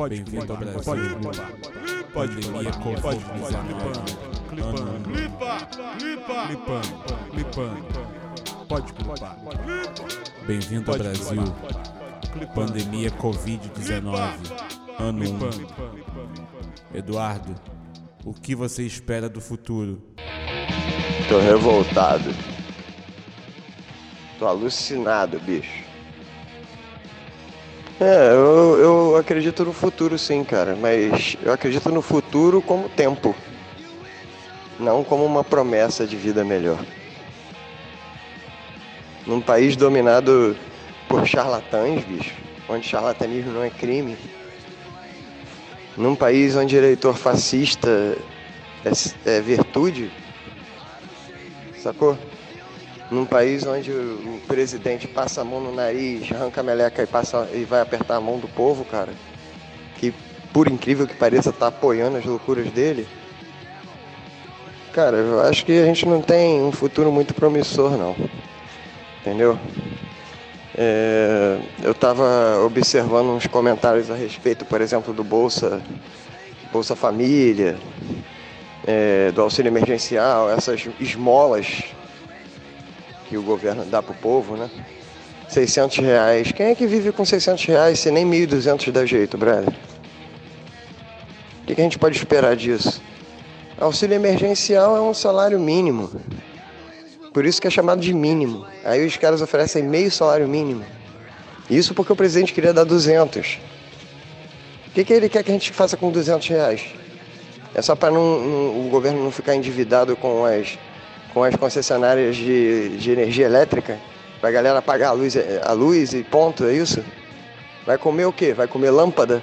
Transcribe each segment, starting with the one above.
Pode vir ao Brasil. Pode clipar. Pode Pandemia Covid-19. Clipando. Clipa. Clipa. Clipando. Clipando. Pode clipar. Bem-vindo ao Brasil. Pandemia Covid-19. Ano 1. Eduardo, o que você espera do futuro? Tô revoltado. Tô alucinado, bicho. É, eu, eu acredito no futuro sim, cara, mas eu acredito no futuro como tempo, não como uma promessa de vida melhor. Num país dominado por charlatães, bicho, onde charlatanismo não é crime, num país onde eleitor fascista é, é virtude, sacou? Num país onde o presidente passa a mão no nariz, arranca a meleca e, passa, e vai apertar a mão do povo, cara, que por incrível que pareça tá apoiando as loucuras dele. Cara, eu acho que a gente não tem um futuro muito promissor não. Entendeu? É, eu estava observando uns comentários a respeito, por exemplo, do Bolsa, Bolsa Família, é, do auxílio emergencial, essas esmolas que o governo dá pro povo, né? 600 reais. Quem é que vive com 600 reais se nem 1.200 dá jeito, brother? O que, que a gente pode esperar disso? Auxílio emergencial é um salário mínimo. Por isso que é chamado de mínimo. Aí os caras oferecem meio salário mínimo. Isso porque o presidente queria dar 200. O que, que ele quer que a gente faça com 200 reais? É só para o governo não ficar endividado com as com as concessionárias de, de energia elétrica, pra galera pagar a luz, a luz e ponto, é isso? Vai comer o quê? Vai comer lâmpada?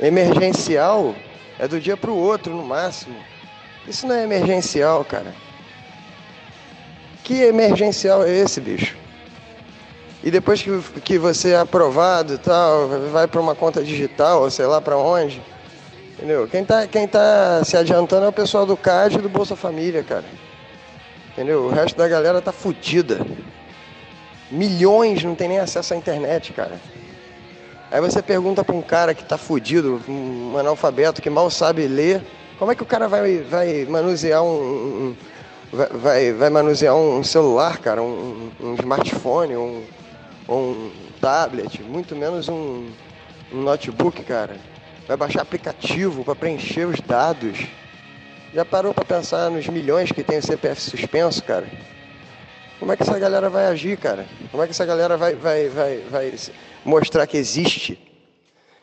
Emergencial é do dia pro outro, no máximo. Isso não é emergencial, cara. Que emergencial é esse, bicho? E depois que, que você é aprovado e tal, vai para uma conta digital, ou sei lá para onde, Entendeu? Quem tá, quem tá se adiantando é o pessoal do CAD e do Bolsa Família, cara. Entendeu? O resto da galera tá fudida. Milhões não tem nem acesso à internet, cara. Aí você pergunta para um cara que tá fudido, um analfabeto que mal sabe ler, como é que o cara vai, vai manusear um, um vai, vai manusear um celular, cara, um, um smartphone, um, um tablet, muito menos um, um notebook, cara vai baixar aplicativo para preencher os dados. Já parou para pensar nos milhões que tem o CPF suspenso, cara? Como é que essa galera vai agir, cara? Como é que essa galera vai, vai, vai, vai mostrar que existe?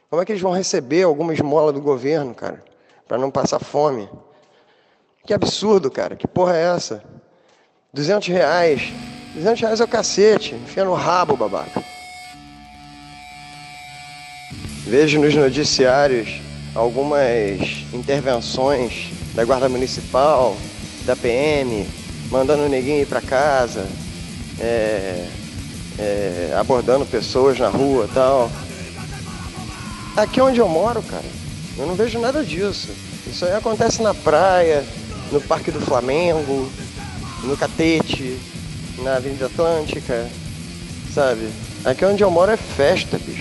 Como é que eles vão receber alguma esmola do governo, cara? Para não passar fome? Que absurdo, cara. Que porra é essa? 200 reais. 200 reais é o cacete. Enfia no rabo, babaca. Vejo nos noticiários algumas intervenções da Guarda Municipal, da PM, mandando o neguinho ir para casa, é, é, abordando pessoas na rua tal. Aqui onde eu moro, cara, eu não vejo nada disso. Isso aí acontece na praia, no Parque do Flamengo, no Catete, na Avenida Atlântica, sabe? Aqui onde eu moro é festa, bicho.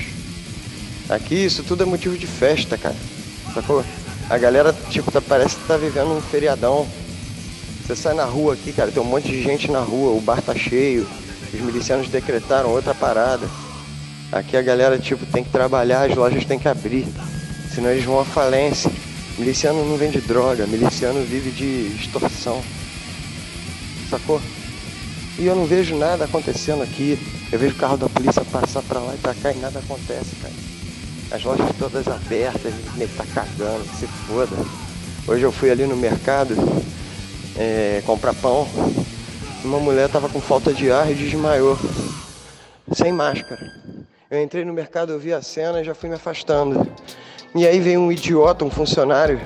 Aqui isso tudo é motivo de festa, cara. Sacou? A galera, tipo, tá, parece que tá vivendo um feriadão. Você sai na rua aqui, cara, tem um monte de gente na rua, o bar tá cheio, os milicianos decretaram outra parada. Aqui a galera, tipo, tem que trabalhar, as lojas têm que abrir, senão eles vão à falência. Miliciano não vende droga, miliciano vive de extorsão. Sacou? E eu não vejo nada acontecendo aqui. Eu vejo o carro da polícia passar pra lá e pra cá e nada acontece, cara as lojas todas abertas, nem tá cagando, se foda. Hoje eu fui ali no mercado é, comprar pão. Uma mulher tava com falta de ar e desmaiou. Sem máscara. Eu entrei no mercado, eu vi a cena e já fui me afastando. E aí veio um idiota, um funcionário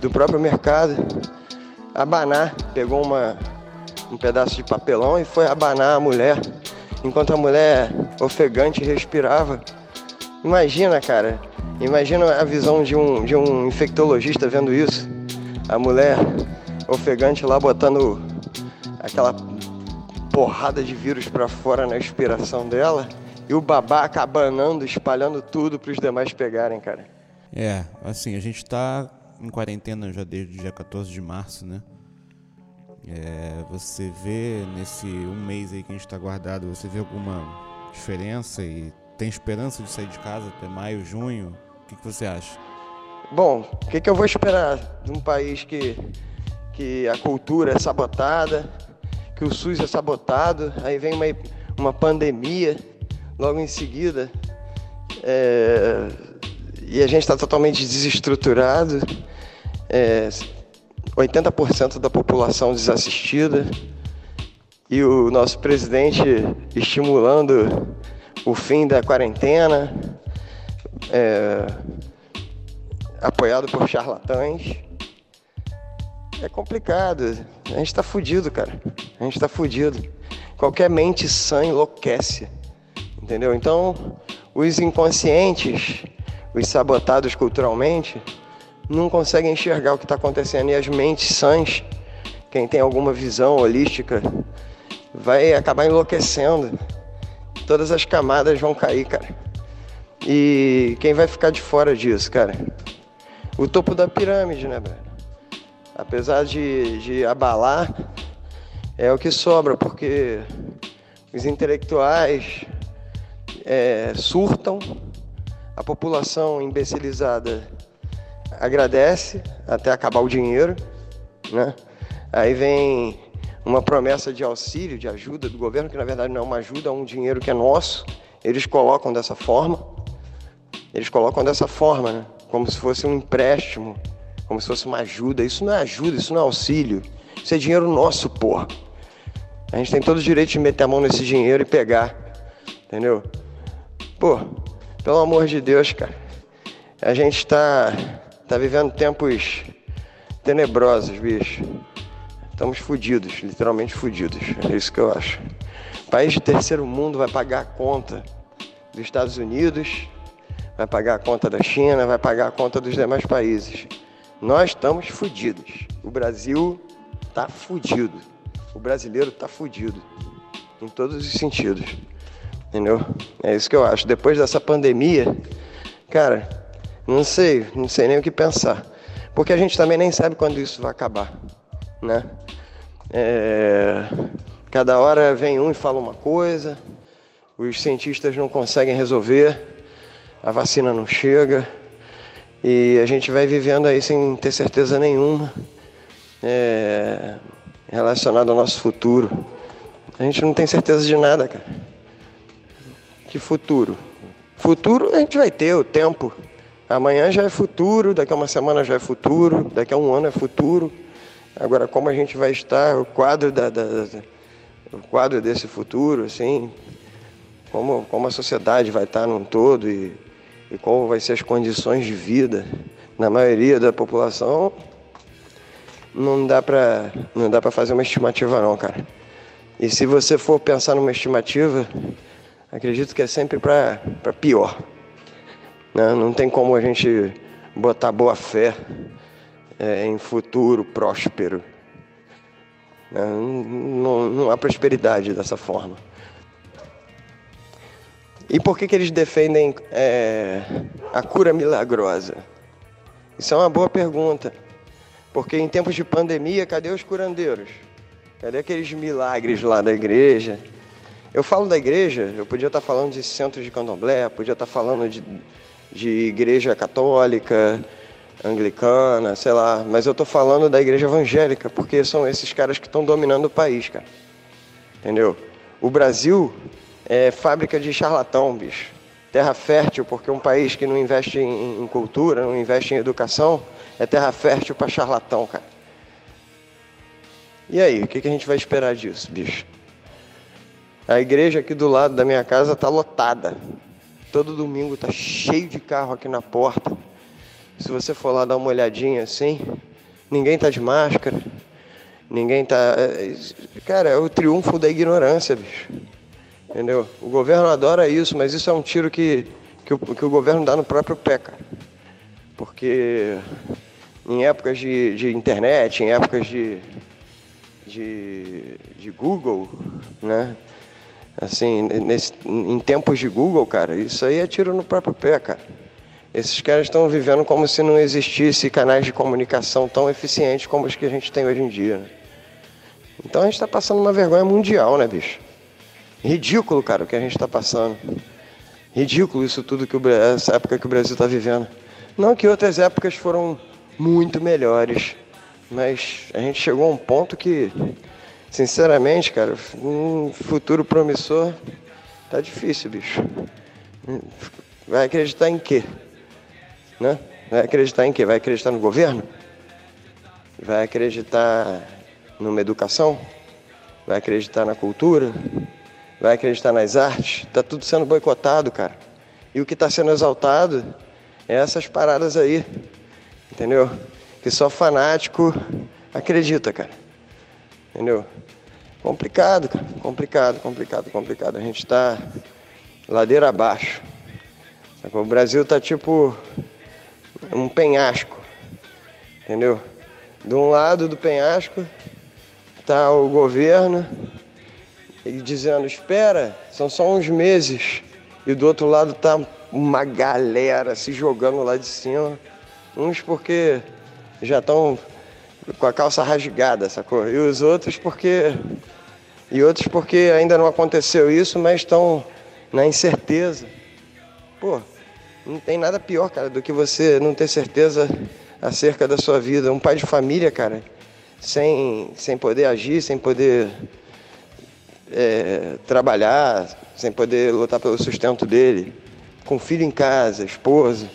do próprio mercado, abanar, pegou uma, um pedaço de papelão e foi abanar a mulher, enquanto a mulher ofegante respirava. Imagina, cara. Imagina a visão de um, de um infectologista vendo isso. A mulher ofegante lá botando aquela porrada de vírus para fora na expiração dela e o babaca abanando, espalhando tudo para os demais pegarem, cara. É, assim, a gente tá em quarentena já desde o dia 14 de março, né? É, você vê nesse um mês aí que a gente está guardado, você vê alguma diferença e tem esperança de sair de casa até maio, junho? O que, que você acha? Bom, o que, que eu vou esperar de um país que, que a cultura é sabotada, que o SUS é sabotado, aí vem uma, uma pandemia logo em seguida, é, e a gente está totalmente desestruturado, é, 80% da população desassistida, e o nosso presidente estimulando o fim da quarentena, é, apoiado por charlatães. É complicado. A gente tá fudido, cara. A gente tá fudido. Qualquer mente sã enlouquece. Entendeu? Então, os inconscientes, os sabotados culturalmente, não conseguem enxergar o que está acontecendo. E as mentes sãs, quem tem alguma visão holística, vai acabar enlouquecendo. Todas as camadas vão cair, cara. E quem vai ficar de fora disso, cara? O topo da pirâmide, né, velho? Apesar de, de abalar, é o que sobra, porque os intelectuais é, surtam, a população imbecilizada agradece até acabar o dinheiro, né? Aí vem uma promessa de auxílio, de ajuda do governo, que na verdade não é uma ajuda, é um dinheiro que é nosso. Eles colocam dessa forma. Eles colocam dessa forma, né? Como se fosse um empréstimo, como se fosse uma ajuda. Isso não é ajuda, isso não é auxílio. Isso é dinheiro nosso, porra. A gente tem todo o direito de meter a mão nesse dinheiro e pegar. Entendeu? Pô, pelo amor de Deus, cara. A gente tá, tá vivendo tempos tenebrosos, bicho. Estamos fodidos, literalmente fodidos. É isso que eu acho. País de terceiro mundo vai pagar a conta dos Estados Unidos, vai pagar a conta da China, vai pagar a conta dos demais países. Nós estamos fodidos. O Brasil tá fudido. O brasileiro tá fudido. Em todos os sentidos. Entendeu? É isso que eu acho. Depois dessa pandemia, cara, não sei, não sei nem o que pensar. Porque a gente também nem sabe quando isso vai acabar né? É, cada hora vem um e fala uma coisa, os cientistas não conseguem resolver, a vacina não chega e a gente vai vivendo aí sem ter certeza nenhuma é, relacionado ao nosso futuro. A gente não tem certeza de nada, cara. Que futuro? Futuro a gente vai ter o tempo. Amanhã já é futuro, daqui a uma semana já é futuro, daqui a um ano é futuro. Agora, como a gente vai estar, o quadro, da, da, da, o quadro desse futuro, assim, como, como a sociedade vai estar num todo e, e como vai ser as condições de vida na maioria da população, não dá para não dá para fazer uma estimativa não, cara. E se você for pensar numa estimativa, acredito que é sempre para pior. Né? Não tem como a gente botar boa fé é, em futuro próspero. Né? Não, não, há prosperidade dessa forma. E por que, que eles defendem é, a cura milagrosa? Isso é uma boa pergunta. Porque em tempos de pandemia, cadê os curandeiros? Cadê aqueles milagres lá da igreja? Eu falo da igreja, eu podia estar falando de centros de candomblé, podia estar falando de, de igreja católica, anglicana, sei lá, mas eu tô falando da igreja evangélica, porque são esses caras que estão dominando o país, cara. Entendeu? O Brasil é fábrica de charlatão, bicho. Terra fértil, porque um país que não investe em, em cultura, não investe em educação, é terra fértil para charlatão, cara. E aí, o que, que a gente vai esperar disso, bicho? A igreja aqui do lado da minha casa tá lotada. Todo domingo tá cheio de carro aqui na porta. Se você for lá dar uma olhadinha assim, ninguém tá de máscara, ninguém tá. É, cara, é o triunfo da ignorância, bicho. Entendeu? O governo adora isso, mas isso é um tiro que, que, o, que o governo dá no próprio pé, cara. Porque em épocas de, de internet, em épocas de, de, de Google, né? Assim, nesse, em tempos de Google, cara, isso aí é tiro no próprio pé, cara. Esses caras estão vivendo como se não existisse canais de comunicação tão eficientes como os que a gente tem hoje em dia. Né? Então a gente está passando uma vergonha mundial, né, bicho? Ridículo, cara, o que a gente está passando. Ridículo isso tudo que o, essa época que o Brasil está vivendo. Não que outras épocas foram muito melhores, mas a gente chegou a um ponto que, sinceramente, cara, um futuro promissor tá difícil, bicho. Vai acreditar em quê? Né? Vai acreditar em quê? Vai acreditar no governo? Vai acreditar numa educação? Vai acreditar na cultura? Vai acreditar nas artes? Tá tudo sendo boicotado, cara. E o que está sendo exaltado é essas paradas aí, entendeu? Que só fanático acredita, cara. Entendeu? Complicado, cara. Complicado, complicado, complicado. A gente está ladeira abaixo. O Brasil tá tipo um penhasco. Entendeu? De um lado do penhasco tá o governo dizendo, espera, são só uns meses. E do outro lado tá uma galera se jogando lá de cima. Uns porque já estão com a calça rasgada, sacou? E os outros porque. E outros porque ainda não aconteceu isso, mas estão na incerteza. Pô, não tem nada pior, cara, do que você não ter certeza acerca da sua vida. Um pai de família, cara, sem, sem poder agir, sem poder é, trabalhar, sem poder lutar pelo sustento dele, com filho em casa, esposa.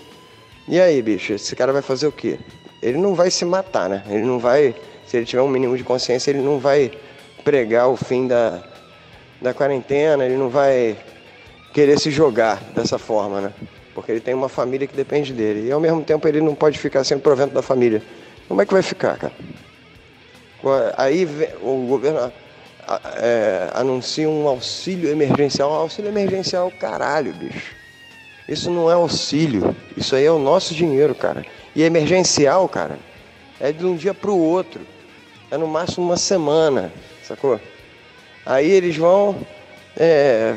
E aí, bicho, esse cara vai fazer o quê? Ele não vai se matar, né? Ele não vai, se ele tiver um mínimo de consciência, ele não vai pregar o fim da, da quarentena, ele não vai querer se jogar dessa forma, né? Porque ele tem uma família que depende dele. E ao mesmo tempo ele não pode ficar sem o provento da família. Como é que vai ficar, cara? Aí o governo é, anuncia um auxílio emergencial. Um auxílio emergencial, caralho, bicho. Isso não é auxílio. Isso aí é o nosso dinheiro, cara. E emergencial, cara, é de um dia para o outro. É no máximo uma semana, sacou? Aí eles vão, é,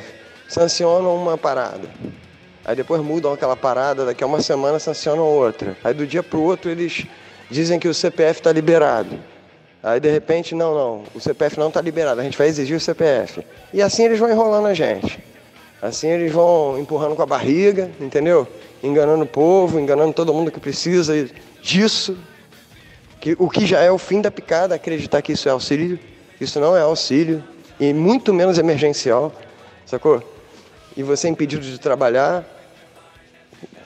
sancionam uma parada. Aí depois mudam aquela parada, daqui a uma semana sancionam outra. Aí do dia para o outro eles dizem que o CPF está liberado. Aí de repente, não, não, o CPF não está liberado, a gente vai exigir o CPF. E assim eles vão enrolando a gente. Assim eles vão empurrando com a barriga, entendeu? Enganando o povo, enganando todo mundo que precisa disso. Que, o que já é o fim da picada, acreditar que isso é auxílio. Isso não é auxílio, e muito menos emergencial, sacou? E você é impedido de trabalhar.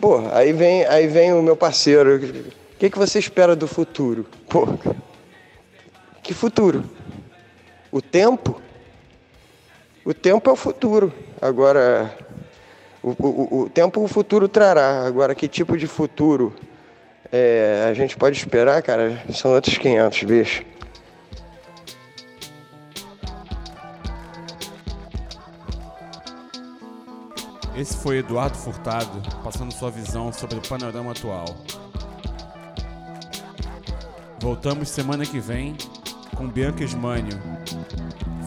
Pô, aí vem, aí vem o meu parceiro. O que, que você espera do futuro? Pô, que futuro? O tempo? O tempo é o futuro. Agora, o, o, o tempo o futuro trará. Agora, que tipo de futuro é, a gente pode esperar, cara? São outros 500, bicho. Esse foi Eduardo Furtado, passando sua visão sobre o panorama atual. Voltamos semana que vem com Bianca Esmânio,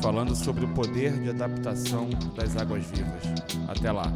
falando sobre o poder de adaptação das águas vivas. Até lá!